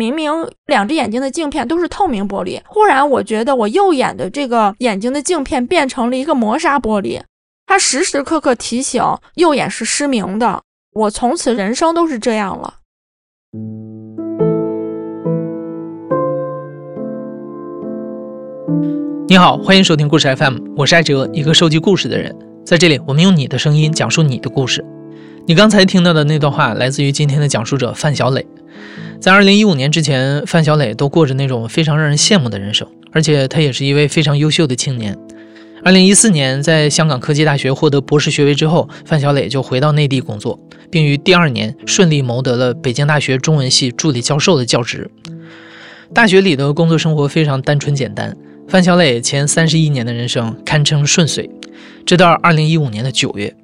明明两只眼睛的镜片都是透明玻璃，忽然我觉得我右眼的这个眼睛的镜片变成了一个磨砂玻璃，它时时刻刻提醒右眼是失明的。我从此人生都是这样了。你好，欢迎收听故事 FM，我是艾哲，一个收集故事的人。在这里，我们用你的声音讲述你的故事。你刚才听到的那段话来自于今天的讲述者范小磊。在二零一五年之前，范小磊都过着那种非常让人羡慕的人生，而且他也是一位非常优秀的青年。二零一四年，在香港科技大学获得博士学位之后，范小磊就回到内地工作，并于第二年顺利谋得了北京大学中文系助理教授的教职。大学里的工作生活非常单纯简单，范小磊前三十一年的人生堪称顺遂。直到二零一五年的九月，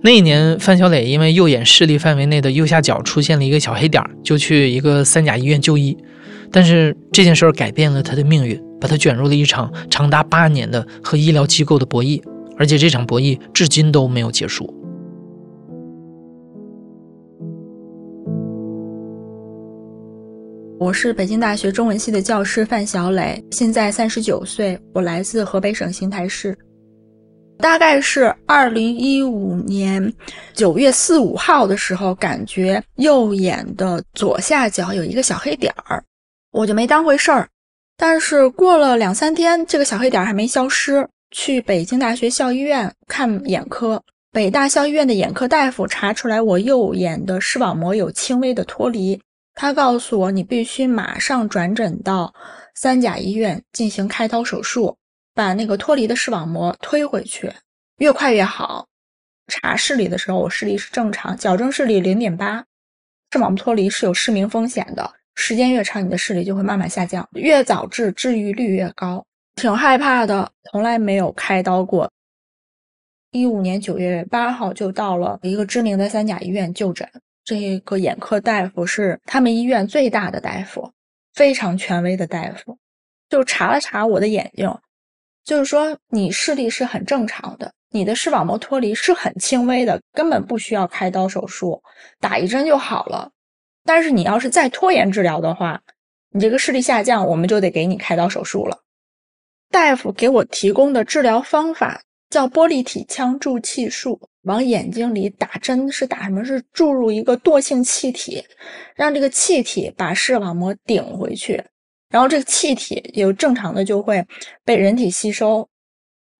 那一年，范小磊因为右眼视力范围内的右下角出现了一个小黑点儿，就去一个三甲医院就医。但是这件事儿改变了他的命运。把他卷入了一场长达八年的和医疗机构的博弈，而且这场博弈至今都没有结束。我是北京大学中文系的教师范小磊，现在三十九岁，我来自河北省邢台市。大概是二零一五年九月四五号的时候，感觉右眼的左下角有一个小黑点儿，我就没当回事儿。但是过了两三天，这个小黑点儿还没消失。去北京大学校医院看眼科，北大校医院的眼科大夫查出来我右眼的视网膜有轻微的脱离，他告诉我你必须马上转诊到三甲医院进行开刀手术，把那个脱离的视网膜推回去，越快越好。查视力的时候，我视力是正常，矫正视力零点八，视网膜脱离是有失明风险的。时间越长，你的视力就会慢慢下降。越早治，治愈率越高。挺害怕的，从来没有开刀过。一五年九月八号就到了一个知名的三甲医院就诊。这个眼科大夫是他们医院最大的大夫，非常权威的大夫。就查了查我的眼睛，就是说你视力是很正常的，你的视网膜脱离是很轻微的，根本不需要开刀手术，打一针就好了。但是你要是再拖延治疗的话，你这个视力下降，我们就得给你开刀手术了。大夫给我提供的治疗方法叫玻璃体腔注气术，往眼睛里打针是打什么？是注入一个惰性气体，让这个气体把视网膜顶回去，然后这个气体有正常的就会被人体吸收。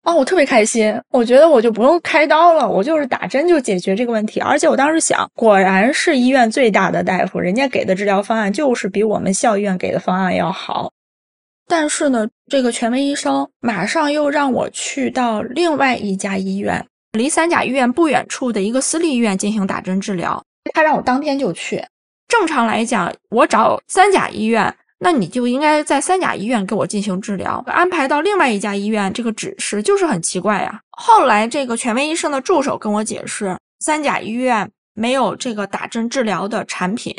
哦，我特别开心，我觉得我就不用开刀了，我就是打针就解决这个问题。而且我当时想，果然是医院最大的大夫，人家给的治疗方案就是比我们校医院给的方案要好。但是呢，这个权威医生马上又让我去到另外一家医院，离三甲医院不远处的一个私立医院进行打针治疗。他让我当天就去。正常来讲，我找三甲医院。那你就应该在三甲医院给我进行治疗，安排到另外一家医院，这个指示就是很奇怪呀。后来这个权威医生的助手跟我解释，三甲医院没有这个打针治疗的产品。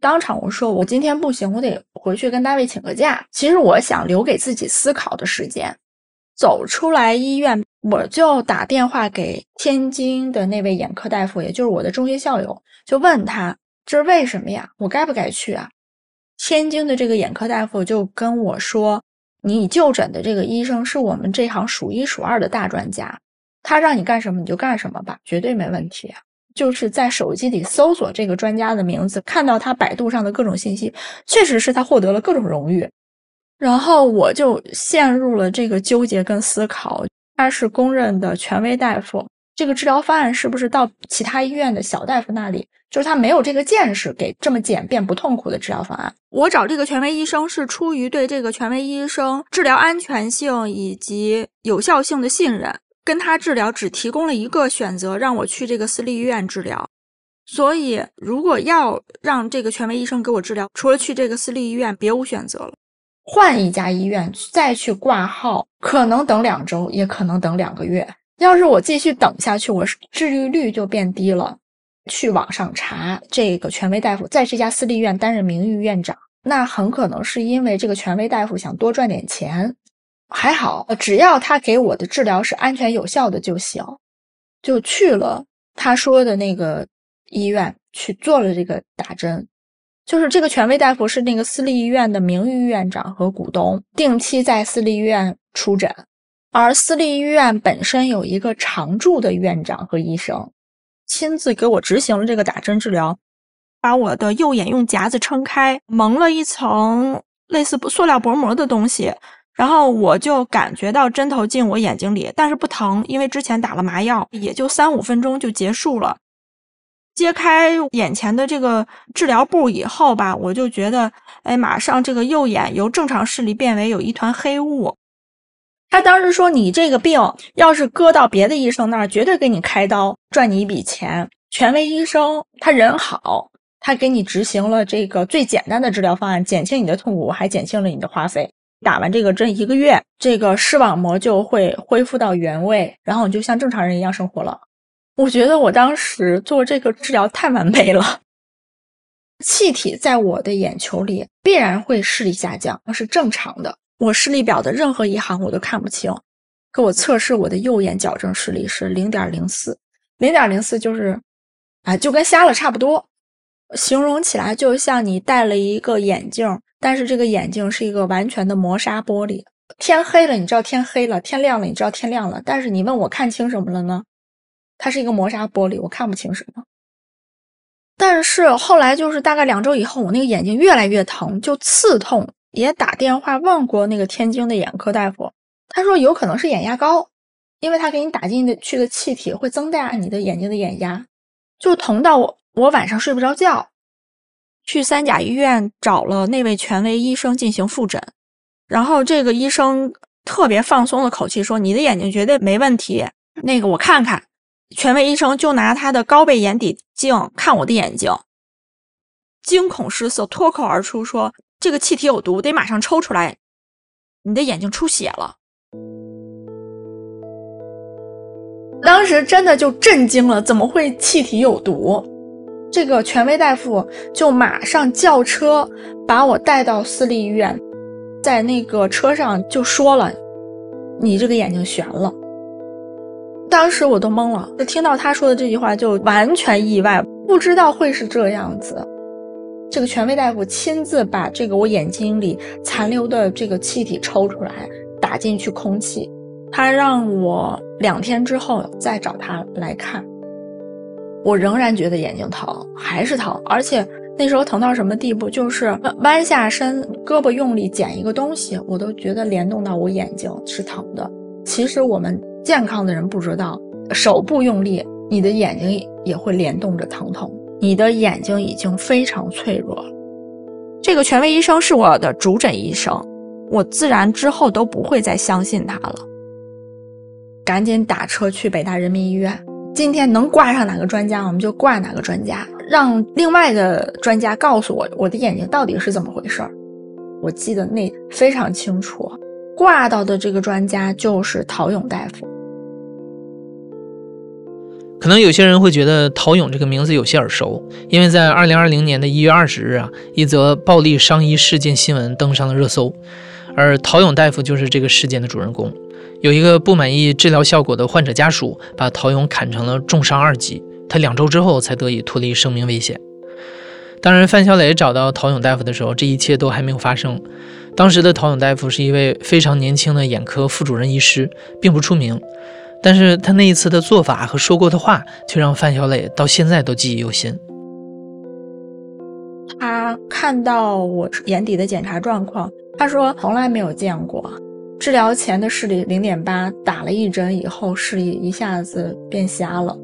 当场我说我今天不行，我得回去跟单位请个假。其实我想留给自己思考的时间。走出来医院，我就打电话给天津的那位眼科大夫，也就是我的中学校友，就问他这是为什么呀？我该不该去啊？天津的这个眼科大夫就跟我说：“你就诊的这个医生是我们这行数一数二的大专家，他让你干什么你就干什么吧，绝对没问题。”就是在手机里搜索这个专家的名字，看到他百度上的各种信息，确实是他获得了各种荣誉。然后我就陷入了这个纠结跟思考：他是公认的权威大夫，这个治疗方案是不是到其他医院的小大夫那里？就是他没有这个见识，给这么简便不痛苦的治疗方案。我找这个权威医生是出于对这个权威医生治疗安全性以及有效性的信任，跟他治疗只提供了一个选择，让我去这个私立医院治疗。所以，如果要让这个权威医生给我治疗，除了去这个私立医院，别无选择了。换一家医院再去挂号，可能等两周，也可能等两个月。要是我继续等下去，我治愈率就变低了。去网上查这个权威大夫在这家私立医院担任名誉院长，那很可能是因为这个权威大夫想多赚点钱。还好，只要他给我的治疗是安全有效的就行，就去了他说的那个医院去做了这个打针。就是这个权威大夫是那个私立医院的名誉院长和股东，定期在私立医院出诊，而私立医院本身有一个常驻的院长和医生，亲自给我执行了这个打针治疗，把我的右眼用夹子撑开，蒙了一层类似塑料薄膜的东西，然后我就感觉到针头进我眼睛里，但是不疼，因为之前打了麻药，也就三五分钟就结束了。揭开眼前的这个治疗布以后吧，我就觉得，哎，马上这个右眼由正常视力变为有一团黑雾。他当时说：“你这个病要是搁到别的医生那儿，绝对给你开刀赚你一笔钱。权威医生他人好，他给你执行了这个最简单的治疗方案，减轻你的痛苦，还减轻了你的花费。打完这个针一个月，这个视网膜就会恢复到原位，然后你就像正常人一样生活了。”我觉得我当时做这个治疗太完美了。气体在我的眼球里必然会视力下降，那是正常的。我视力表的任何一行我都看不清。给我测试我的右眼矫正视力是零点零四，零点零四就是啊，就跟瞎了差不多。形容起来就像你戴了一个眼镜，但是这个眼镜是一个完全的磨砂玻璃。天黑了，你知道天黑了；天亮了，你知道天亮了。但是你问我看清什么了呢？它是一个磨砂玻璃，我看不清什么。但是后来就是大概两周以后，我那个眼睛越来越疼，就刺痛。也打电话问过那个天津的眼科大夫，他说有可能是眼压高，因为他给你打进去的气体会增大你的眼睛的眼压，就疼到我我晚上睡不着觉。去三甲医院找了那位权威医生进行复诊，然后这个医生特别放松的口气说：“你的眼睛绝对没问题。”那个我看看。权威医生就拿他的高倍眼底镜看我的眼睛，惊恐失色，脱口而出说：“这个气体有毒，得马上抽出来，你的眼睛出血了。”当时真的就震惊了，怎么会气体有毒？这个权威大夫就马上叫车把我带到私立医院，在那个车上就说了：“你这个眼睛悬了。”当时我都懵了，就听到他说的这句话，就完全意外，不知道会是这样子。这个权威大夫亲自把这个我眼睛里残留的这个气体抽出来，打进去空气。他让我两天之后再找他来看，我仍然觉得眼睛疼，还是疼，而且那时候疼到什么地步，就是弯下身，胳膊用力捡一个东西，我都觉得联动到我眼睛是疼的。其实我们。健康的人不知道，手部用力，你的眼睛也会联动着疼痛。你的眼睛已经非常脆弱。这个权威医生是我的主诊医生，我自然之后都不会再相信他了。赶紧打车去北大人民医院，今天能挂上哪个专家，我们就挂哪个专家，让另外的专家告诉我我的眼睛到底是怎么回事儿。我记得那非常清楚，挂到的这个专家就是陶勇大夫。可能有些人会觉得陶勇这个名字有些耳熟，因为在二零二零年的一月二十日啊，一则暴力伤医事件新闻登上了热搜，而陶勇大夫就是这个事件的主人公。有一个不满意治疗效果的患者家属，把陶勇砍成了重伤二级，他两周之后才得以脱离生命危险。当然，范小磊找到陶勇大夫的时候，这一切都还没有发生。当时的陶勇大夫是一位非常年轻的眼科副主任医师，并不出名。但是他那一次的做法和说过的话，却让范小磊到现在都记忆犹新。他看到我眼底的检查状况，他说从来没有见过治疗前的视力零点八，打了一针以后视力一下子变瞎了。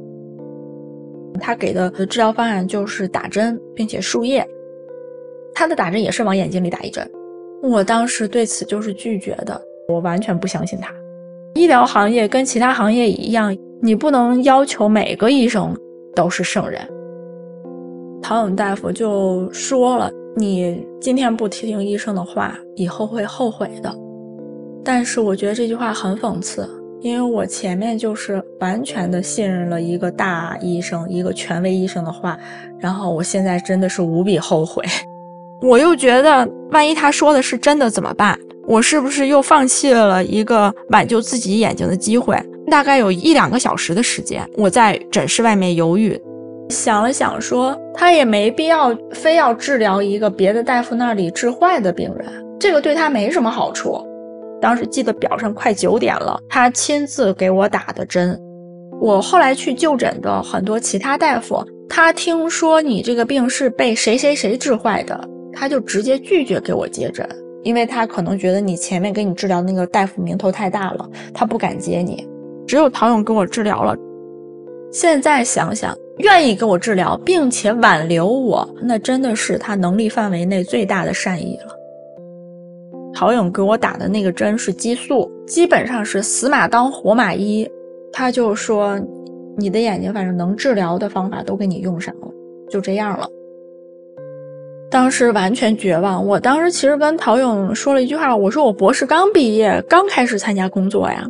他给的治疗方案就是打针，并且输液。他的打针也是往眼睛里打一针。我当时对此就是拒绝的，我完全不相信他。医疗行业跟其他行业一样，你不能要求每个医生都是圣人。陶勇大夫就说了：“你今天不听医生的话，以后会后悔的。”但是我觉得这句话很讽刺，因为我前面就是完全的信任了一个大医生、一个权威医生的话，然后我现在真的是无比后悔。我又觉得，万一他说的是真的怎么办？我是不是又放弃了一个挽救自己眼睛的机会？大概有一两个小时的时间，我在诊室外面犹豫，想了想说，他也没必要非要治疗一个别的大夫那里治坏的病人，这个对他没什么好处。当时记得表上快九点了，他亲自给我打的针。我后来去就诊的很多其他大夫，他听说你这个病是被谁谁谁治坏的，他就直接拒绝给我接诊，因为他可能觉得你前面给你治疗那个大夫名头太大了，他不敢接你。只有陶勇给我治疗了。现在想想，愿意给我治疗并且挽留我，那真的是他能力范围内最大的善意了。陶勇给我打的那个针是激素，基本上是死马当活马医。他就说：“你的眼睛反正能治疗的方法都给你用上了，就这样了。”当时完全绝望。我当时其实跟陶勇说了一句话，我说：“我博士刚毕业，刚开始参加工作呀。”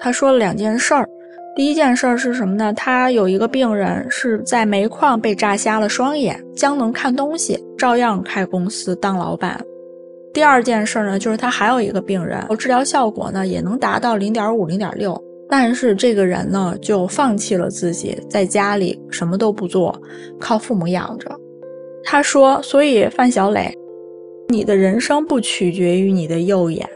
他说了两件事儿。第一件事儿是什么呢？他有一个病人是在煤矿被炸瞎了双眼，将能看东西，照样开公司当老板。第二件事呢，就是他还有一个病人，治疗效果呢也能达到零点五、零点六。但是这个人呢，就放弃了自己，在家里什么都不做，靠父母养着。他说：“所以范小磊，你的人生不取决于你的右眼。”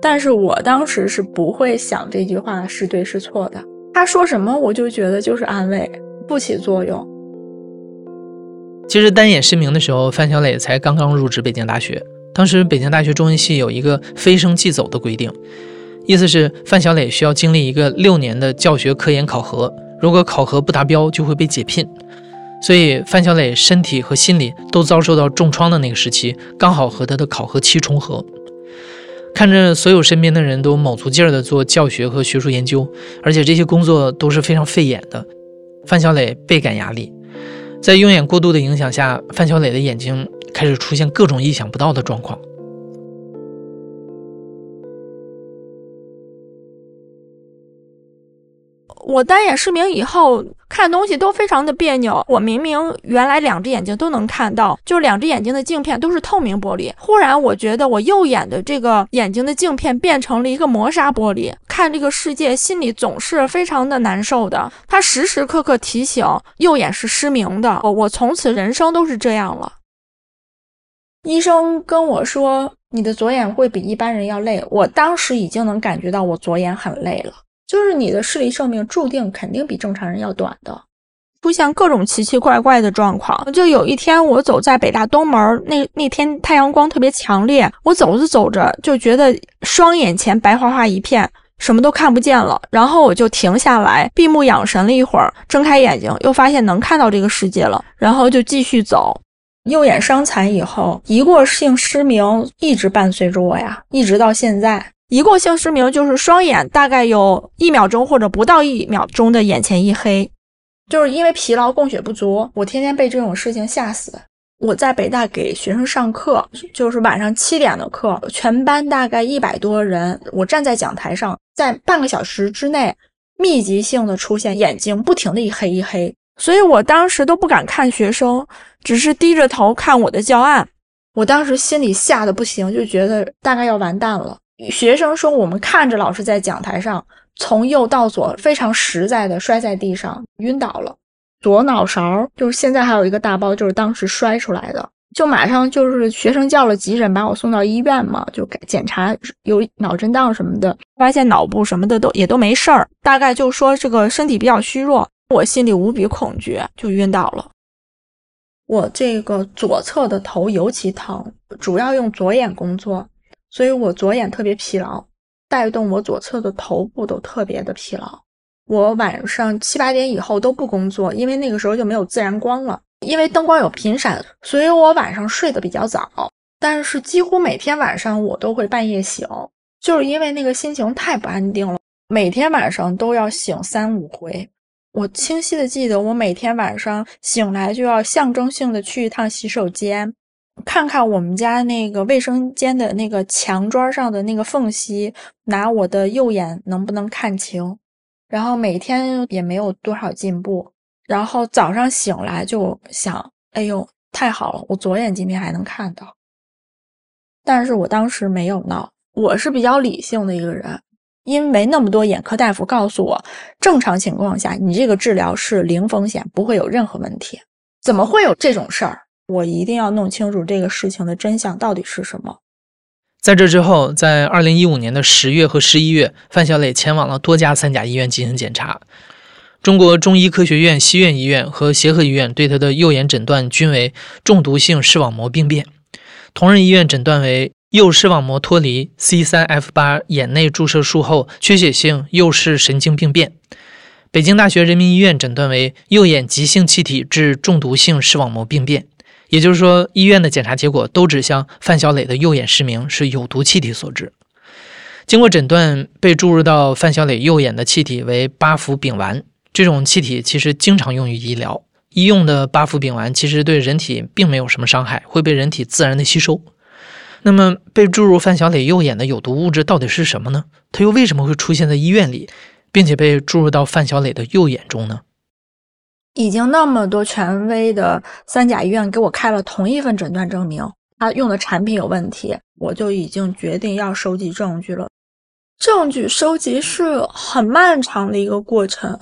但是我当时是不会想这句话是对是错的。他说什么，我就觉得就是安慰，不起作用。其实单眼失明的时候，范小磊才刚刚入职北京大学。当时北京大学中文系有一个非升即走的规定。意思是范小磊需要经历一个六年的教学科研考核，如果考核不达标，就会被解聘。所以范小磊身体和心理都遭受到重创的那个时期，刚好和他的考核期重合。看着所有身边的人都卯足劲儿的做教学和学术研究，而且这些工作都是非常费眼的，范小磊倍感压力。在用眼过度的影响下，范小磊的眼睛开始出现各种意想不到的状况。我单眼失明以后看东西都非常的别扭。我明明原来两只眼睛都能看到，就两只眼睛的镜片都是透明玻璃。忽然我觉得我右眼的这个眼睛的镜片变成了一个磨砂玻璃，看这个世界心里总是非常的难受的。它时时刻刻提醒右眼是失明的。我我从此人生都是这样了。医生跟我说，你的左眼会比一般人要累。我当时已经能感觉到我左眼很累了。就是你的视力寿命注定肯定比正常人要短的，出现各种奇奇怪怪的状况。就有一天我走在北大东门，那那天太阳光特别强烈，我走着走着就觉得双眼前白花花一片，什么都看不见了。然后我就停下来，闭目养神了一会儿，睁开眼睛又发现能看到这个世界了，然后就继续走。右眼伤残以后，一过性失明一直伴随着我呀，一直到现在。一过性失明就是双眼大概有一秒钟或者不到一秒钟的眼前一黑，就是因为疲劳供血不足。我天天被这种事情吓死。我在北大给学生上课，就是晚上七点的课，全班大概一百多人，我站在讲台上，在半个小时之内密集性的出现眼睛不停的一黑一黑，所以我当时都不敢看学生，只是低着头看我的教案。我当时心里吓得不行，就觉得大概要完蛋了。学生说：“我们看着老师在讲台上从右到左非常实在的摔在地上，晕倒了。左脑勺就是现在还有一个大包，就是当时摔出来的。就马上就是学生叫了急诊，把我送到医院嘛，就检查有脑震荡什么的，发现脑部什么的都也都没事儿，大概就说这个身体比较虚弱。我心里无比恐惧，就晕倒了。我这个左侧的头尤其疼，主要用左眼工作。”所以我左眼特别疲劳，带动我左侧的头部都特别的疲劳。我晚上七八点以后都不工作，因为那个时候就没有自然光了。因为灯光有频闪，所以我晚上睡得比较早。但是几乎每天晚上我都会半夜醒，就是因为那个心情太不安定了，每天晚上都要醒三五回。我清晰的记得，我每天晚上醒来就要象征性的去一趟洗手间。看看我们家那个卫生间的那个墙砖上的那个缝隙，拿我的右眼能不能看清？然后每天也没有多少进步。然后早上醒来就想，哎呦，太好了，我左眼今天还能看到。但是我当时没有闹，我是比较理性的一个人，因为那么多眼科大夫告诉我，正常情况下你这个治疗是零风险，不会有任何问题。怎么会有这种事儿？我一定要弄清楚这个事情的真相到底是什么。在这之后，在二零一五年的十月和十一月，范小磊前往了多家三甲医院进行检查。中国中医科学院西苑医院和协和医院对他的右眼诊断均为中毒性视网膜病变，同仁医院诊断为右视网膜脱离 C3F8 眼内注射术后缺血性右视神经病变。北京大学人民医院诊断为右眼急性气体致中毒性视网膜病变。也就是说，医院的检查结果都指向范小磊的右眼失明是有毒气体所致。经过诊断，被注入到范小磊右眼的气体为八氟丙烷。这种气体其实经常用于医疗，医用的八氟丙烷其实对人体并没有什么伤害，会被人体自然的吸收。那么，被注入范小磊右眼的有毒物质到底是什么呢？它又为什么会出现在医院里，并且被注入到范小磊的右眼中呢？已经那么多权威的三甲医院给我开了同一份诊断证明，他用的产品有问题，我就已经决定要收集证据了。证据收集是很漫长的一个过程。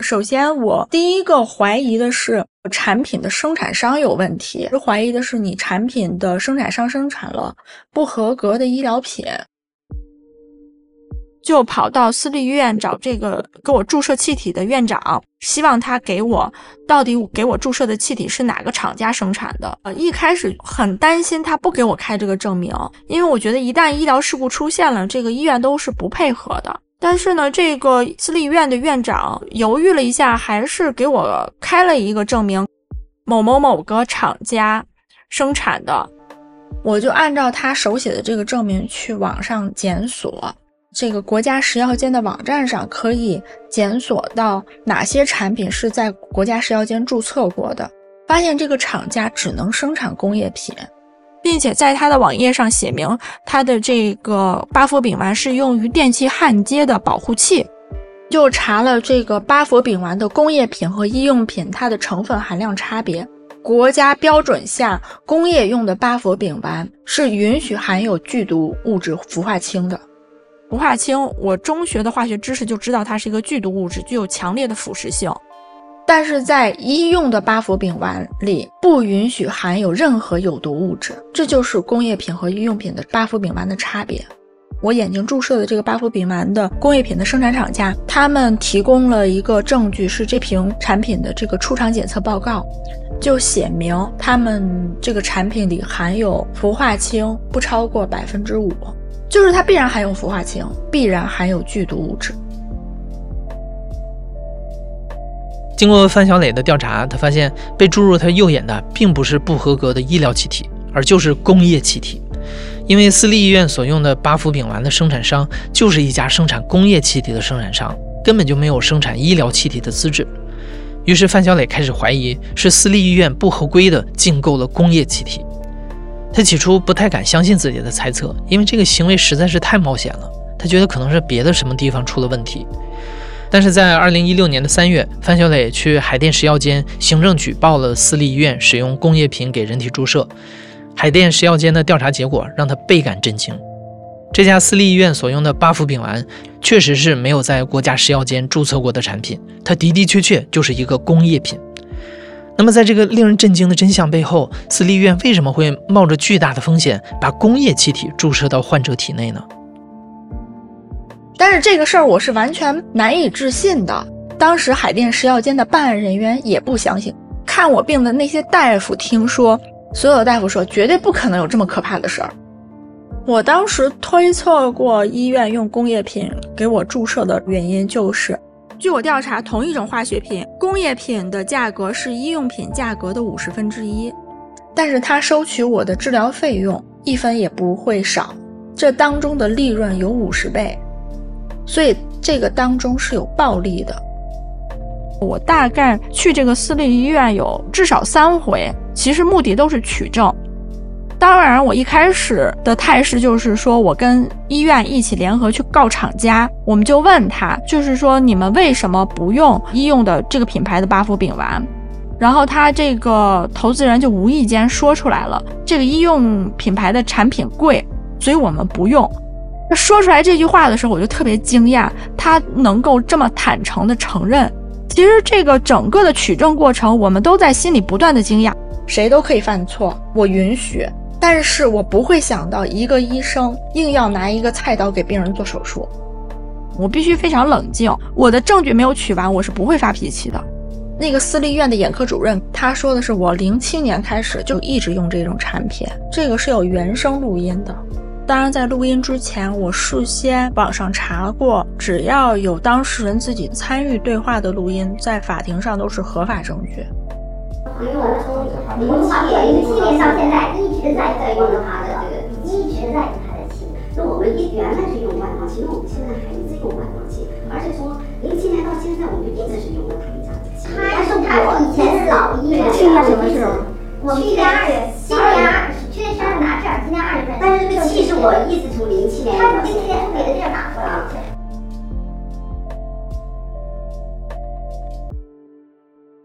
首先，我第一个怀疑的是产品的生产商有问题，怀疑的是你产品的生产商生产了不合格的医疗品，就跑到私立医院找这个给我注射气体的院长，希望他给我到底给我注射的气体是哪个厂家生产的。呃，一开始很担心他不给我开这个证明，因为我觉得一旦医疗事故出现了，这个医院都是不配合的。但是呢，这个私立医院的院长犹豫了一下，还是给我开了一个证明，某某某个厂家生产的。我就按照他手写的这个证明去网上检索，这个国家食药监的网站上可以检索到哪些产品是在国家食药监注册过的，发现这个厂家只能生产工业品。并且在它的网页上写明，它的这个巴氟丙烷是用于电器焊接的保护器。就查了这个巴氟丙烷的工业品和医用品，它的成分含量差别。国家标准下，工业用的巴氟丙烷是允许含有剧毒物质氟化氢的。氟化氢，我中学的化学知识就知道它是一个剧毒物质，具有强烈的腐蚀性。但是在医用的巴氟丙烷里不允许含有任何有毒物质，这就是工业品和医用品的巴氟丙烷的差别。我眼睛注射的这个巴氟丙烷的工业品的生产厂家，他们提供了一个证据，是这瓶产品的这个出厂检测报告，就写明他们这个产品里含有氟化氢不超过百分之五，就是它必然含有氟化氢，必然含有剧毒物质。经过范小磊的调查，他发现被注入他右眼的并不是不合格的医疗气体，而就是工业气体。因为私立医院所用的巴氟丙烷的生产商就是一家生产工业气体的生产商，根本就没有生产医疗气体的资质。于是范小磊开始怀疑是私立医院不合规的进购了工业气体。他起初不太敢相信自己的猜测，因为这个行为实在是太冒险了。他觉得可能是别的什么地方出了问题。但是在二零一六年的三月，范小磊去海淀食药监行政举报了私立医院使用工业品给人体注射。海淀食药监的调查结果让他倍感震惊。这家私立医院所用的巴氟丙烷确实是没有在国家食药监注册过的产品，它的的确确就是一个工业品。那么，在这个令人震惊的真相背后，私立医院为什么会冒着巨大的风险把工业气体注射到患者体内呢？但是这个事儿我是完全难以置信的。当时海淀食药监的办案人员也不相信，看我病的那些大夫听说，所有的大夫说绝对不可能有这么可怕的事儿。我当时推测过医院用工业品给我注射的原因，就是据我调查，同一种化学品，工业品的价格是医用品价格的五十分之一，但是他收取我的治疗费用一分也不会少，这当中的利润有五十倍。所以这个当中是有暴利的。我大概去这个私立医院有至少三回，其实目的都是取证。当然，我一开始的态势就是说我跟医院一起联合去告厂家。我们就问他，就是说你们为什么不用医用的这个品牌的巴氟丙烷？然后他这个投资人就无意间说出来了，这个医用品牌的产品贵，所以我们不用。说出来这句话的时候，我就特别惊讶，他能够这么坦诚的承认。其实这个整个的取证过程，我们都在心里不断的惊讶。谁都可以犯错，我允许，但是我不会想到一个医生硬要拿一个菜刀给病人做手术。我必须非常冷静，我的证据没有取完，我是不会发脾气的。那个私立医院的眼科主任，他说的是我零七年开始就一直用这种产品，这个是有原声录音的。当然，在录音之前，我事先网上查过，只要有当事人自己参与对话的录音，在法庭上都是合法证据。因为我从零七年、零七年到现在一直在在用他的这个，一直在用它的气。那我们一原来是用万方气，那我们现在还一直用万方气，而且从零七年到现在，我们就一直是用的他们家的气。但是我以前是老医院，去年什么时候？去年二月，今年二。去年十二拿证，今年二月份。但是这个气是我一直从零七年，他从零七年从别的地儿拿过来的。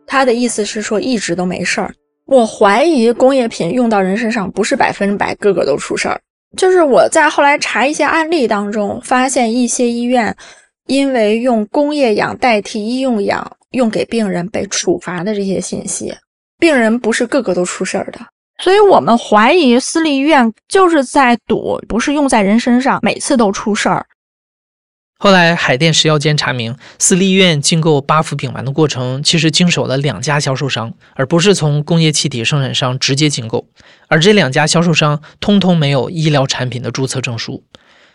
他的意思是说一直都没事儿。我怀疑工业品用到人身上不是百分之百个个都出事儿。就是我在后来查一些案例当中，发现一些医院因为用工业氧代替医用氧用给病人被处罚的这些信息，病人不是个个都出事儿的。所以我们怀疑私立医院就是在赌，不是用在人身上，每次都出事儿。后来海淀食药监查明，私立医院进购八氟丙烷的过程其实经手了两家销售商，而不是从工业气体生产商直接进购。而这两家销售商通通没有医疗产品的注册证书。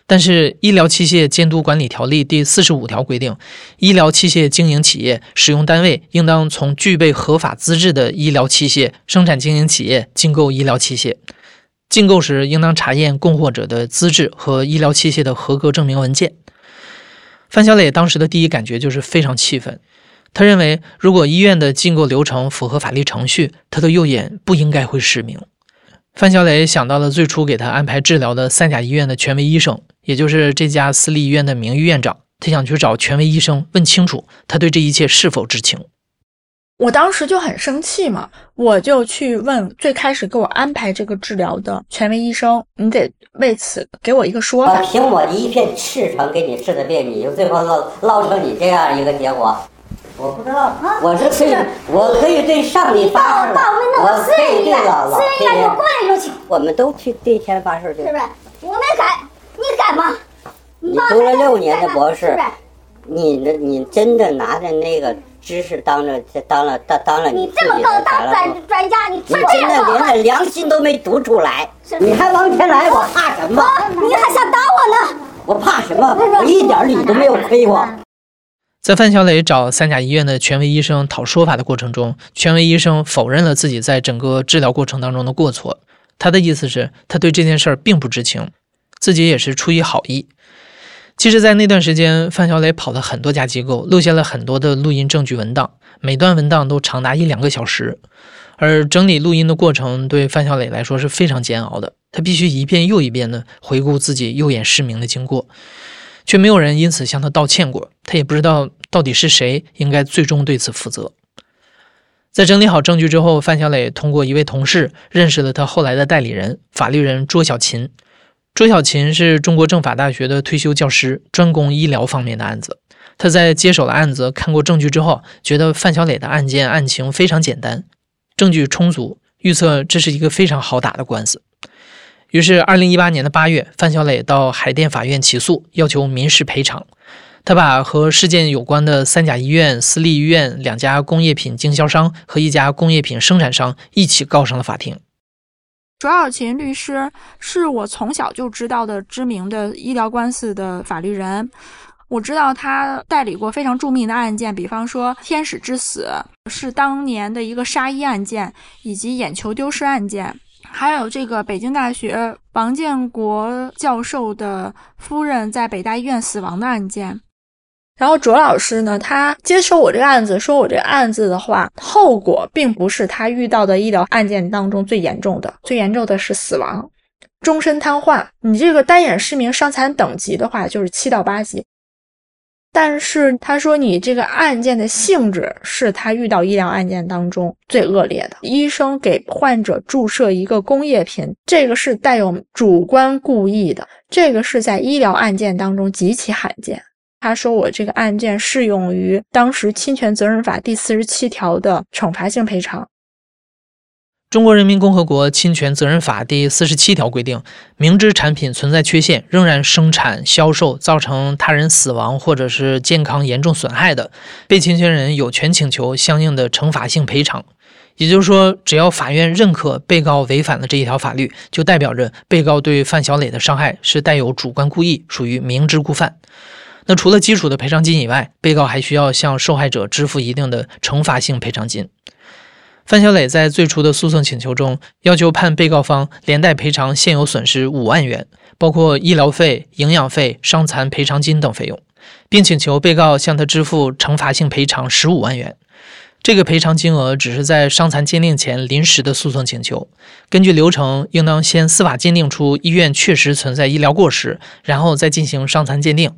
但是《医疗器械监督管理条例》第四十五条规定，医疗器械经营企业使用单位应当从具备合法资质的医疗器械生产经营企业进购医疗器械。进购时应当查验供货者的资质和医疗器械的合格证明文件。范小磊当时的第一感觉就是非常气愤，他认为如果医院的进购流程符合法律程序，他的右眼不应该会失明。范小磊想到了最初给他安排治疗的三甲医院的权威医生，也就是这家私立医院的名誉院长。他想去找权威医生问清楚，他对这一切是否知情。我当时就很生气嘛，我就去问最开始给我安排这个治疗的权威医生，你得为此给我一个说法。凭我一片赤诚给你治的病，你就最后捞捞成你这样一个结果。我不知道，啊我是可以，我可以对上帝发誓，我可以对老老天爷。我们都去对天发誓去。是不是？我没改，你敢吗？你读了六年的博士，你的，你真的拿着那个知识当着当了当当了你这么高当专专家，你真的连点良心都没读出来，你还往前来，我怕什么？你还想打我呢？我怕什么？我一点理都没有亏过。在范小磊找三甲医院的权威医生讨说法的过程中，权威医生否认了自己在整个治疗过程当中的过错。他的意思是，他对这件事儿并不知情，自己也是出于好意。其实，在那段时间，范小磊跑了很多家机构，录下了很多的录音证据文档，每段文档都长达一两个小时。而整理录音的过程对范小磊来说是非常煎熬的，他必须一遍又一遍地回顾自己右眼失明的经过。却没有人因此向他道歉过，他也不知道到底是谁应该最终对此负责。在整理好证据之后，范小磊通过一位同事认识了他后来的代理人法律人卓小琴。周小琴是中国政法大学的退休教师，专攻医疗方面的案子。他在接手了案子、看过证据之后，觉得范小磊的案件案情非常简单，证据充足，预测这是一个非常好打的官司。于是，二零一八年的八月，范小磊到海淀法院起诉，要求民事赔偿。他把和事件有关的三甲医院、私立医院、两家工业品经销商和一家工业品生产商一起告上了法庭。卓小琴律师是我从小就知道的知名的医疗官司的法律人，我知道他代理过非常著名的案件，比方说“天使之死”是当年的一个杀医案件，以及眼球丢失案件。还有这个北京大学王建国教授的夫人在北大医院死亡的案件，然后卓老师呢，他接手我这个案子，说我这个案子的话，后果并不是他遇到的医疗案件当中最严重的，最严重的是死亡，终身瘫痪。你这个单眼失明伤残等级的话，就是七到八级。但是他说你这个案件的性质是他遇到医疗案件当中最恶劣的。医生给患者注射一个工业品，这个是带有主观故意的，这个是在医疗案件当中极其罕见。他说我这个案件适用于当时侵权责任法第四十七条的惩罚性赔偿。中国人民共和国侵权责任法第四十七条规定，明知产品存在缺陷，仍然生产、销售，造成他人死亡或者是健康严重损害的，被侵权人有权请求相应的惩罚性赔偿。也就是说，只要法院认可被告违反了这一条法律，就代表着被告对范小磊的伤害是带有主观故意，属于明知故犯。那除了基础的赔偿金以外，被告还需要向受害者支付一定的惩罚性赔偿金。范小磊在最初的诉讼请求中，要求判被告方连带赔偿现有损失五万元，包括医疗费、营养费、伤残赔偿金等费用，并请求被告向他支付惩罚性赔偿十五万元。这个赔偿金额只是在伤残鉴定前临时的诉讼请求。根据流程，应当先司法鉴定出医院确实存在医疗过失，然后再进行伤残鉴定。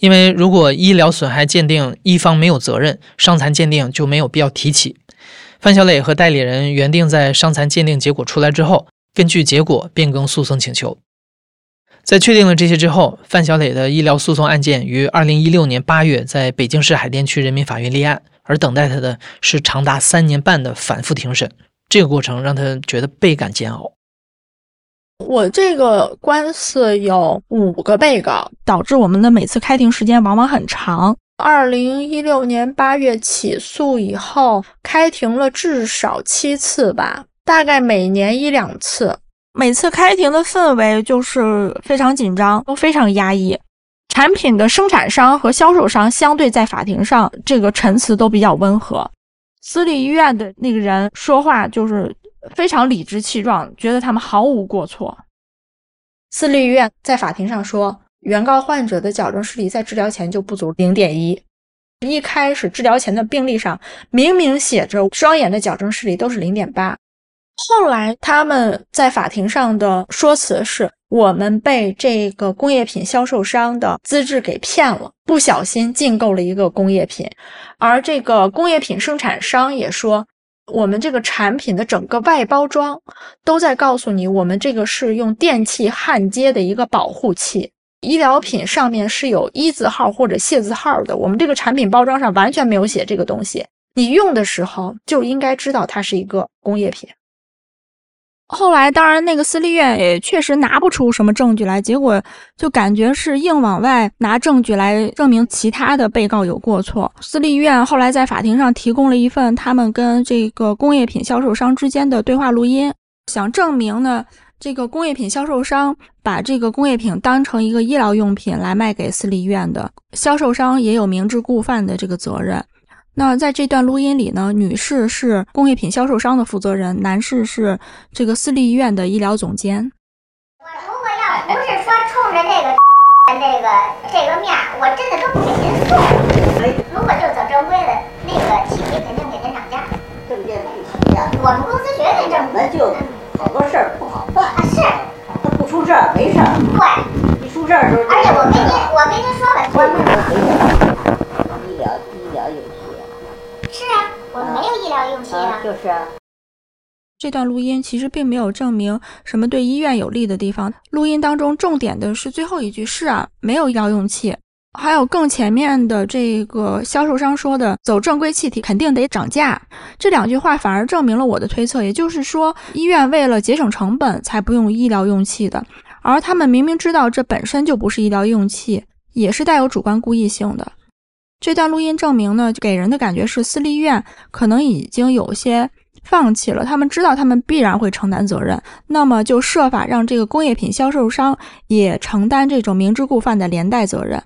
因为如果医疗损害鉴定一方没有责任，伤残鉴定就没有必要提起。范小磊和代理人原定在伤残鉴定结果出来之后，根据结果变更诉讼请求。在确定了这些之后，范小磊的医疗诉讼案件于二零一六年八月在北京市海淀区人民法院立案，而等待他的是长达三年半的反复庭审。这个过程让他觉得倍感煎熬。我这个官司有五个被告，导致我们的每次开庭时间往往很长。二零一六年八月起诉以后，开庭了至少七次吧，大概每年一两次。每次开庭的氛围就是非常紧张，都非常压抑。产品的生产商和销售商相对在法庭上这个陈词都比较温和。私立医院的那个人说话就是非常理直气壮，觉得他们毫无过错。私立医院在法庭上说。原告患者的矫正视力在治疗前就不足零点一，一开始治疗前的病历上明明写着双眼的矫正视力都是零点八，后来他们在法庭上的说辞是我们被这个工业品销售商的资质给骗了，不小心进购了一个工业品，而这个工业品生产商也说我们这个产品的整个外包装都在告诉你，我们这个是用电器焊接的一个保护器。医疗品上面是有一字号或者械字号的，我们这个产品包装上完全没有写这个东西。你用的时候就应该知道它是一个工业品。后来，当然那个私立医院也确实拿不出什么证据来，结果就感觉是硬往外拿证据来证明其他的被告有过错。私立医院后来在法庭上提供了一份他们跟这个工业品销售商之间的对话录音，想证明呢。这个工业品销售商把这个工业品当成一个医疗用品来卖给私立医院的销售商也有明知故犯的这个责任。那在这段录音里呢，女士是工业品销售商的负责人，男士是这个私立医院的医疗总监。我如果要不是说冲着那个那个这个面，我真的都不给您送。如果就走正规的，那个企业肯定给您涨价。证件不起呀。我们公司绝对正规。那就。好多事儿不好办啊！是，他不出事儿没事儿。对，一出事儿时候。而且我跟您，我跟您说吧，我们没有医疗医疗我们没有医疗用器啊。就是啊。这段录音其实并没有证明什么对医院有利的地方。录音当中重点的是最后一句：是啊，没有医疗用器。还有更前面的这个销售商说的“走正规气体肯定得涨价”这两句话，反而证明了我的推测。也就是说，医院为了节省成本才不用医疗用气的，而他们明明知道这本身就不是医疗用气，也是带有主观故意性的。这段录音证明呢，给人的感觉是私立医院可能已经有些放弃了，他们知道他们必然会承担责任，那么就设法让这个工业品销售商也承担这种明知故犯的连带责任。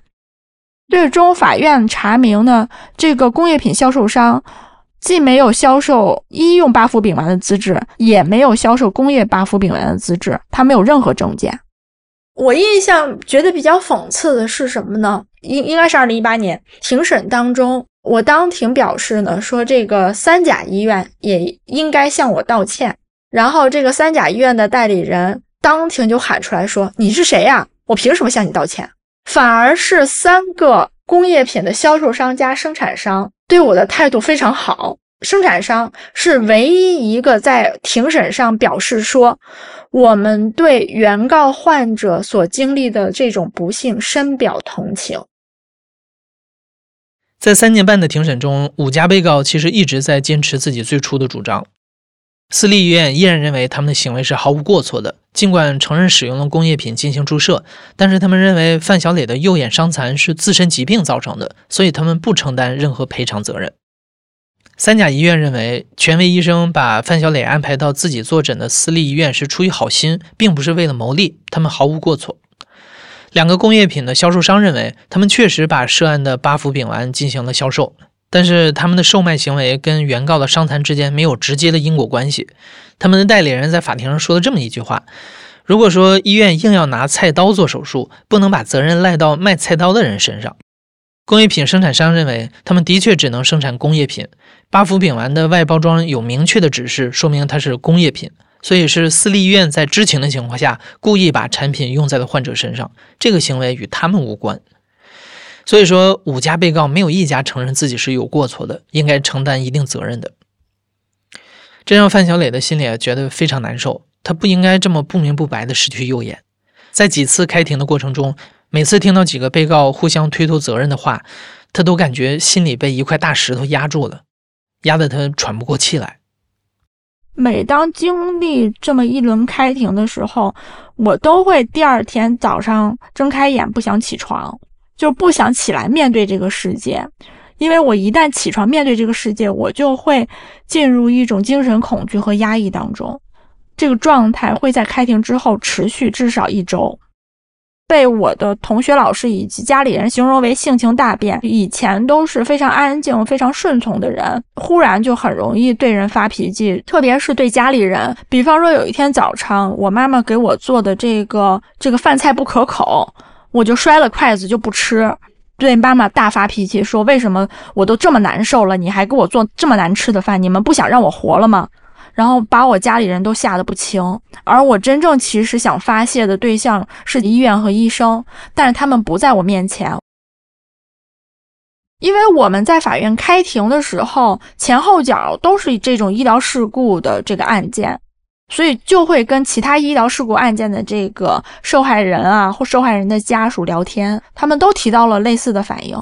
最终，法院查明呢，这个工业品销售商既没有销售医用八氟丙烷的资质，也没有销售工业八氟丙烷的资质，他没有任何证件。我印象觉得比较讽刺的是什么呢？应应该是二零一八年庭审当中，我当庭表示呢，说这个三甲医院也应该向我道歉。然后这个三甲医院的代理人当庭就喊出来说：“你是谁呀？我凭什么向你道歉？”反而是三个工业品的销售商加生产商对我的态度非常好。生产商是唯一一个在庭审上表示说，我们对原告患者所经历的这种不幸深表同情。在三年半的庭审中，五家被告其实一直在坚持自己最初的主张。私立医院依然认为他们的行为是毫无过错的，尽管承认使用了工业品进行注射，但是他们认为范小磊的右眼伤残是自身疾病造成的，所以他们不承担任何赔偿责任。三甲医院认为，权威医生把范小磊安排到自己坐诊的私立医院是出于好心，并不是为了牟利，他们毫无过错。两个工业品的销售商认为，他们确实把涉案的巴氟丙烷进行了销售。但是他们的售卖行为跟原告的伤残之间没有直接的因果关系。他们的代理人在法庭上说了这么一句话：“如果说医院硬要拿菜刀做手术，不能把责任赖到卖菜刀的人身上。”工业品生产商认为，他们的确只能生产工业品。八氟丙烷的外包装有明确的指示，说明它是工业品，所以是私立医院在知情的情况下故意把产品用在了患者身上。这个行为与他们无关。所以说，五家被告没有一家承认自己是有过错的，应该承担一定责任的。这让范小磊的心里觉得非常难受。他不应该这么不明不白的失去右眼。在几次开庭的过程中，每次听到几个被告互相推脱责任的话，他都感觉心里被一块大石头压住了，压得他喘不过气来。每当经历这么一轮开庭的时候，我都会第二天早上睁开眼不想起床。就不想起来面对这个世界，因为我一旦起床面对这个世界，我就会进入一种精神恐惧和压抑当中。这个状态会在开庭之后持续至少一周，被我的同学、老师以及家里人形容为性情大变。以前都是非常安静、非常顺从的人，忽然就很容易对人发脾气，特别是对家里人。比方说，有一天早上，我妈妈给我做的这个这个饭菜不可口。我就摔了筷子就不吃，对妈妈大发脾气，说为什么我都这么难受了，你还给我做这么难吃的饭？你们不想让我活了吗？然后把我家里人都吓得不轻。而我真正其实想发泄的对象是医院和医生，但是他们不在我面前，因为我们在法院开庭的时候，前后脚都是这种医疗事故的这个案件。所以就会跟其他医疗事故案件的这个受害人啊，或受害人的家属聊天，他们都提到了类似的反应。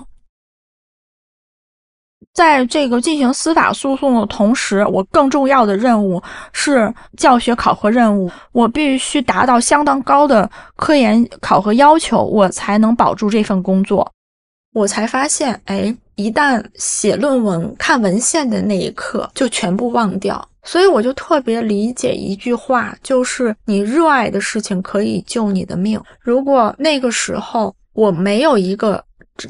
在这个进行司法诉讼的同时，我更重要的任务是教学考核任务，我必须达到相当高的科研考核要求，我才能保住这份工作。我才发现，哎，一旦写论文、看文献的那一刻，就全部忘掉。所以我就特别理解一句话，就是你热爱的事情可以救你的命。如果那个时候我没有一个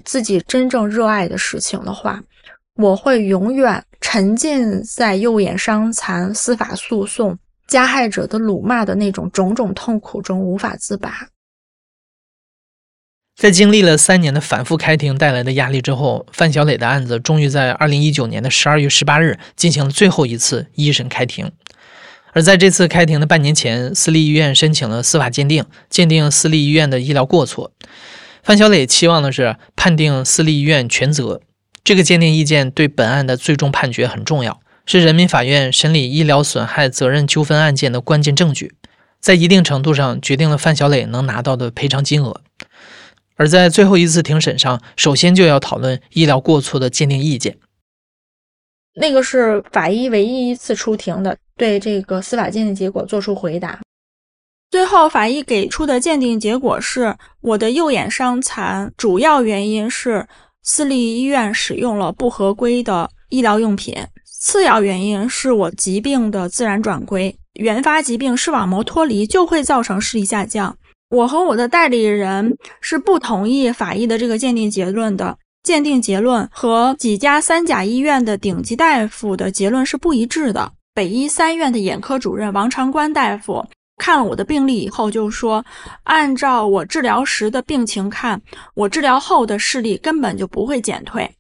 自己真正热爱的事情的话，我会永远沉浸在右眼伤残、司法诉讼、加害者的辱骂的那种种种痛苦中无法自拔。在经历了三年的反复开庭带来的压力之后，范小磊的案子终于在二零一九年的十二月十八日进行了最后一次一审开庭。而在这次开庭的半年前，私立医院申请了司法鉴定，鉴定私立医院的医疗过错。范小磊期望的是判定私立医院全责。这个鉴定意见对本案的最终判决很重要，是人民法院审理医疗损害责任纠纷案件的关键证据，在一定程度上决定了范小磊能拿到的赔偿金额。而在最后一次庭审上，首先就要讨论医疗过错的鉴定意见。那个是法医唯一一次出庭的，对这个司法鉴定结果做出回答。最后，法医给出的鉴定结果是：我的右眼伤残主要原因是私立医院使用了不合规的医疗用品，次要原因是我疾病的自然转归，原发疾病视网膜脱离就会造成视力下降。我和我的代理人是不同意法医的这个鉴定结论的，鉴定结论和几家三甲医院的顶级大夫的结论是不一致的。北医三院的眼科主任王长官大夫看了我的病历以后就说，按照我治疗时的病情看，我治疗后的视力根本就不会减退。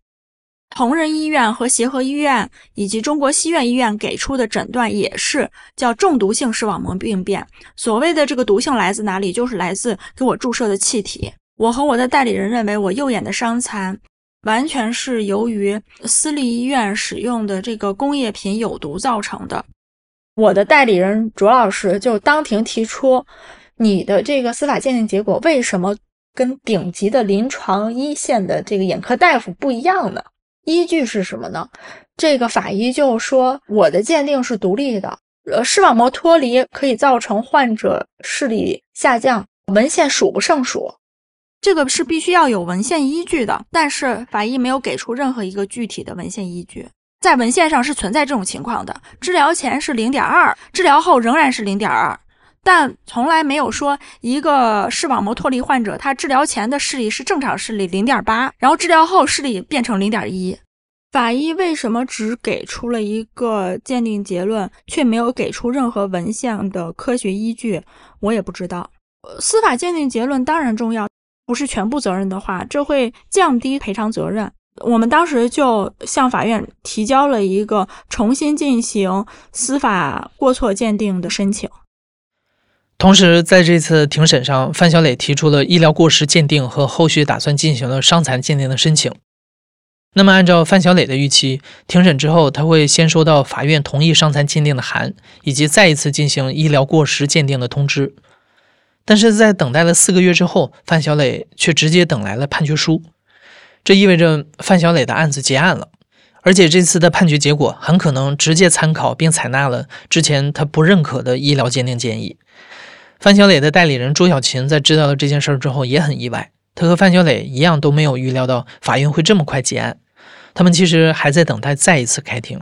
同仁医院和协和医院以及中国西苑医院给出的诊断也是叫中毒性视网膜病变。所谓的这个毒性来自哪里？就是来自给我注射的气体。我和我的代理人认为，我右眼的伤残完全是由于私立医院使用的这个工业品有毒造成的。我的代理人卓老师就当庭提出，你的这个司法鉴定结果为什么跟顶级的临床一线的这个眼科大夫不一样呢？依据是什么呢？这个法医就说，我的鉴定是独立的，呃，视网膜脱离可以造成患者视力下降，文献数不胜数。这个是必须要有文献依据的，但是法医没有给出任何一个具体的文献依据。在文献上是存在这种情况的，治疗前是零点二，治疗后仍然是零点二，但从来没有说一个视网膜脱离患者，他治疗前的视力是正常视力零点八，然后治疗后视力变成零点一。法医为什么只给出了一个鉴定结论，却没有给出任何文献的科学依据？我也不知道。司法鉴定结论当然重要。不是全部责任的话，这会降低赔偿责任。我们当时就向法院提交了一个重新进行司法过错鉴定的申请。同时，在这次庭审上，范小磊提出了医疗过失鉴定和后续打算进行的伤残鉴定的申请。那么，按照范小磊的预期，庭审之后他会先收到法院同意伤残鉴定的函，以及再一次进行医疗过失鉴定的通知。但是在等待了四个月之后，范小磊却直接等来了判决书，这意味着范小磊的案子结案了，而且这次的判决结果很可能直接参考并采纳了之前他不认可的医疗鉴定建议。范小磊的代理人朱小琴在知道了这件事之后也很意外，他和范小磊一样都没有预料到法院会这么快结案，他们其实还在等待再一次开庭。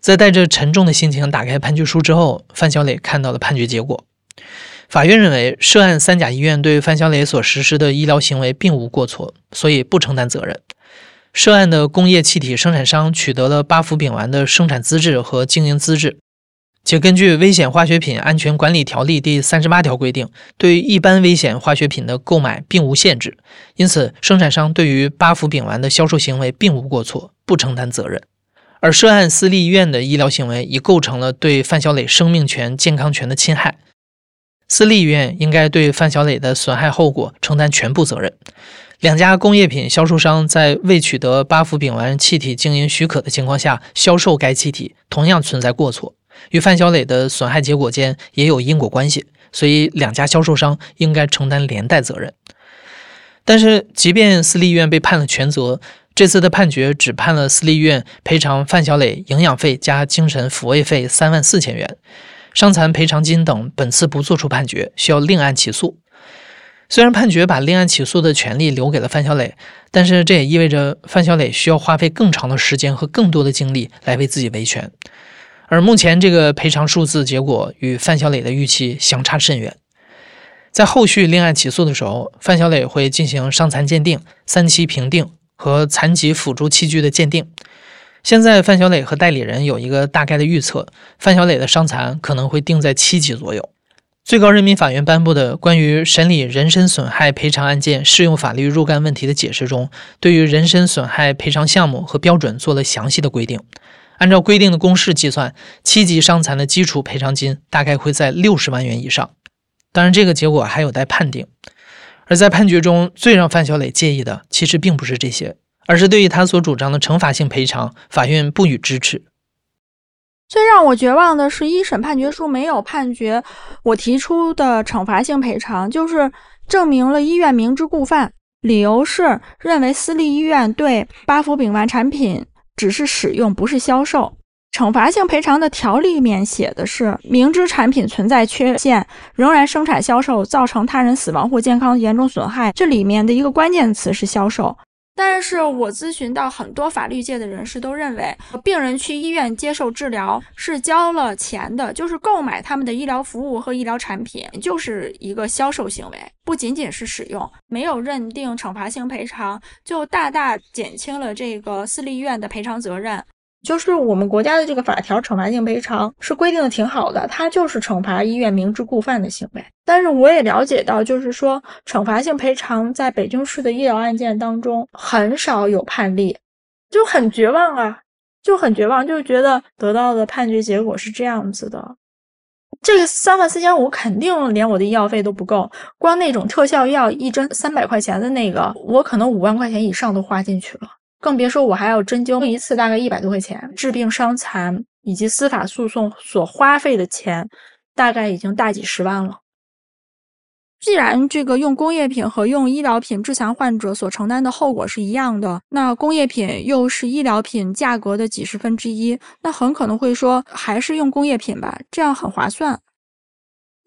在带着沉重的心情打开判决书之后，范小磊看到了判决结果。法院认为，涉案三甲医院对范小磊所实施的医疗行为并无过错，所以不承担责任。涉案的工业气体生产商取得了巴氟丙烷的生产资质和经营资质，且根据《危险化学品安全管理条例》第三十八条规定，对一般危险化学品的购买并无限制，因此生产商对于巴氟丙烷的销售行为并无过错，不承担责任。而涉案私立医院的医疗行为已构成了对范小磊生命权、健康权的侵害。私立医院应该对范小磊的损害后果承担全部责任。两家工业品销售商在未取得巴氟丙烷气体经营许可的情况下销售该气体，同样存在过错，与范小磊的损害结果间也有因果关系，所以两家销售商应该承担连带责任。但是，即便私立医院被判了全责，这次的判决只判了私立医院赔偿范小磊营养费加精神抚慰费三万四千元。伤残赔偿金等本次不作出判决，需要另案起诉。虽然判决把另案起诉的权利留给了范小磊，但是这也意味着范小磊需要花费更长的时间和更多的精力来为自己维权。而目前这个赔偿数字结果与范小磊的预期相差甚远。在后续另案起诉的时候，范小磊会进行伤残鉴定、三期评定和残疾辅助器具的鉴定。现在范小磊和代理人有一个大概的预测，范小磊的伤残可能会定在七级左右。最高人民法院颁布的关于审理人身损害赔偿案件适用法律若干问题的解释中，对于人身损害赔偿项目和标准做了详细的规定。按照规定的公式计算，七级伤残的基础赔偿金大概会在六十万元以上。当然，这个结果还有待判定。而在判决中最让范小磊介意的，其实并不是这些。而是对于他所主张的惩罚性赔偿，法院不予支持。最让我绝望的是，一审判决书没有判决我提出的惩罚性赔偿，就是证明了医院明知故犯。理由是认为私立医院对巴氟丙烷产品只是使用，不是销售。惩罚性赔偿的条例里面写的是明知产品存在缺陷，仍然生产销售，造成他人死亡或健康严重损害。这里面的一个关键词是销售。但是我咨询到很多法律界的人士都认为，病人去医院接受治疗是交了钱的，就是购买他们的医疗服务和医疗产品，就是一个销售行为，不仅仅是使用，没有认定惩罚性赔偿，就大大减轻了这个私立医院的赔偿责任。就是我们国家的这个法条，惩罚性赔偿是规定的挺好的，它就是惩罚医院明知故犯的行为。但是我也了解到，就是说惩罚性赔偿在北京市的医疗案件当中很少有判例，就很绝望啊，就很绝望，就觉得得到的判决结果是这样子的。这个三万四千五肯定连我的医药费都不够，光那种特效药一针三百块钱的那个，我可能五万块钱以上都花进去了，更别说我还要针灸一次大概一百多块钱，治病伤残以及司法诉讼所花费的钱，大概已经大几十万了。既然这个用工业品和用医疗品致残患者所承担的后果是一样的，那工业品又是医疗品价格的几十分之一，那很可能会说还是用工业品吧，这样很划算。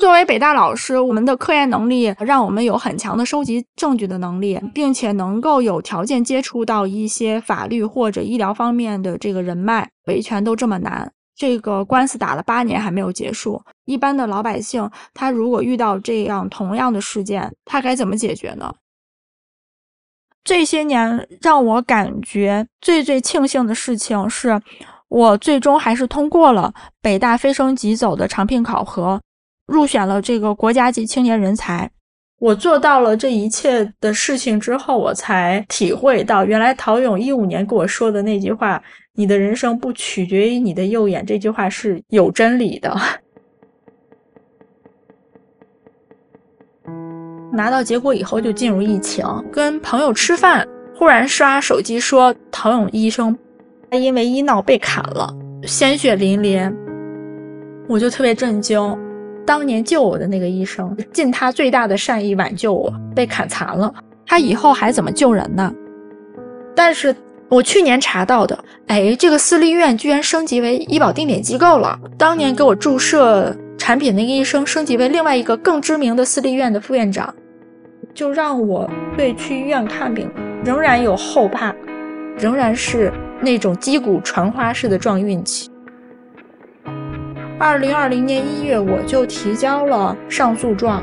作为北大老师，我们的科研能力让我们有很强的收集证据的能力，并且能够有条件接触到一些法律或者医疗方面的这个人脉，维权都这么难。这个官司打了八年还没有结束，一般的老百姓，他如果遇到这样同样的事件，他该怎么解决呢？这些年让我感觉最最庆幸的事情是，我最终还是通过了北大非升即走的长聘考核，入选了这个国家级青年人才。我做到了这一切的事情之后，我才体会到，原来陶勇一五年跟我说的那句话。你的人生不取决于你的右眼，这句话是有真理的。拿到结果以后就进入疫情，跟朋友吃饭，忽然刷手机说陶勇医生他因为医闹被砍了，鲜血淋淋，我就特别震惊。当年救我的那个医生，尽他最大的善意挽救我，被砍残了，他以后还怎么救人呢？但是。我去年查到的，哎，这个私立医院居然升级为医保定点机构了。当年给我注射产品那个医生升级为另外一个更知名的私立医院的副院长，就让我对去医院看病仍然有后怕，仍然是那种击鼓传花式的撞运气。二零二零年一月，我就提交了上诉状。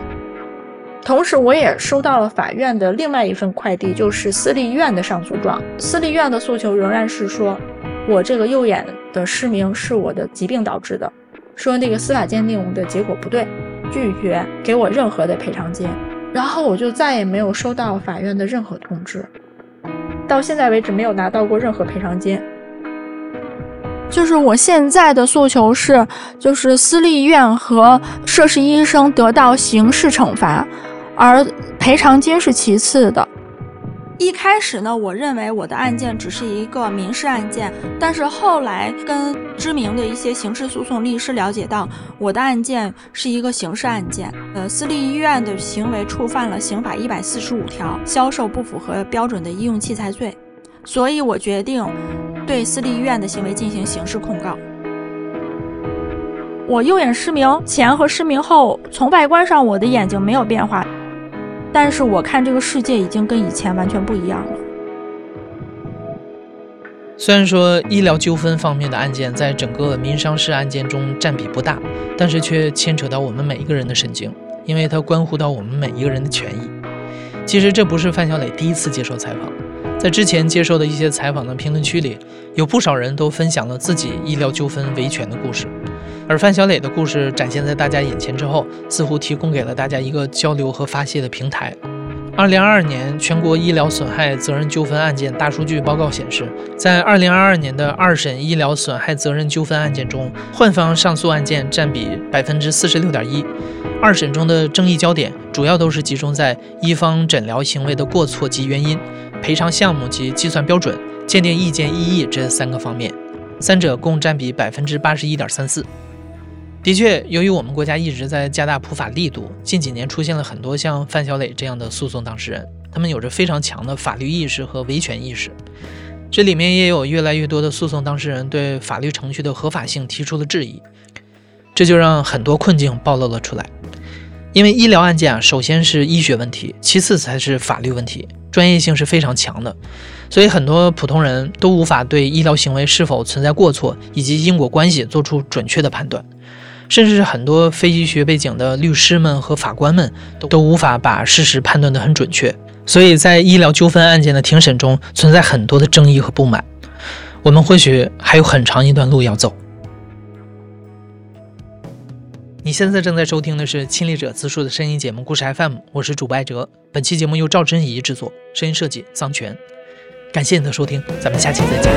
同时，我也收到了法院的另外一份快递，就是私立医院的上诉状。私立医院的诉求仍然是说，我这个右眼的失明是我的疾病导致的，说那个司法鉴定的结果不对，拒绝给我任何的赔偿金。然后我就再也没有收到法院的任何通知，到现在为止没有拿到过任何赔偿金。就是我现在的诉求是，就是私立医院和涉事医生得到刑事惩罚。而赔偿金是其次的。一开始呢，我认为我的案件只是一个民事案件，但是后来跟知名的一些刑事诉讼律师了解到，我的案件是一个刑事案件。呃，私立医院的行为触犯了刑法一百四十五条，销售不符合标准的医用器材罪，所以我决定对私立医院的行为进行刑事控告。我右眼失明前和失明后，从外观上我的眼睛没有变化。但是我看这个世界已经跟以前完全不一样了。虽然说医疗纠纷方面的案件在整个民商事案件中占比不大，但是却牵扯到我们每一个人的神经，因为它关乎到我们每一个人的权益。其实这不是范小磊第一次接受采访，在之前接受的一些采访的评论区里，有不少人都分享了自己医疗纠纷维权的故事。而范小磊的故事展现在大家眼前之后，似乎提供给了大家一个交流和发泄的平台。二零二二年全国医疗损害责任纠纷案件大数据报告显示，在二零二二年的二审医疗损害责任纠纷案件中，患方上诉案件占比百分之四十六点一。二审中的争议焦点主要都是集中在医方诊疗行为的过错及原因、赔偿项目及计算标准、鉴定意见异议这三个方面，三者共占比百分之八十一点三四。的确，由于我们国家一直在加大普法力度，近几年出现了很多像范小磊这样的诉讼当事人，他们有着非常强的法律意识和维权意识。这里面也有越来越多的诉讼当事人对法律程序的合法性提出了质疑，这就让很多困境暴露了出来。因为医疗案件啊，首先是医学问题，其次才是法律问题，专业性是非常强的，所以很多普通人都无法对医疗行为是否存在过错以及因果关系做出准确的判断。甚至是很多非医学背景的律师们和法官们都无法把事实判断得很准确，所以在医疗纠纷案件的庭审中存在很多的争议和不满。我们或许还有很长一段路要走。你现在正在收听的是亲历者自述的声音节目《故事 FM》，我是主播艾哲。本期节目由赵真怡制作，声音设计桑泉。感谢你的收听，咱们下期再见。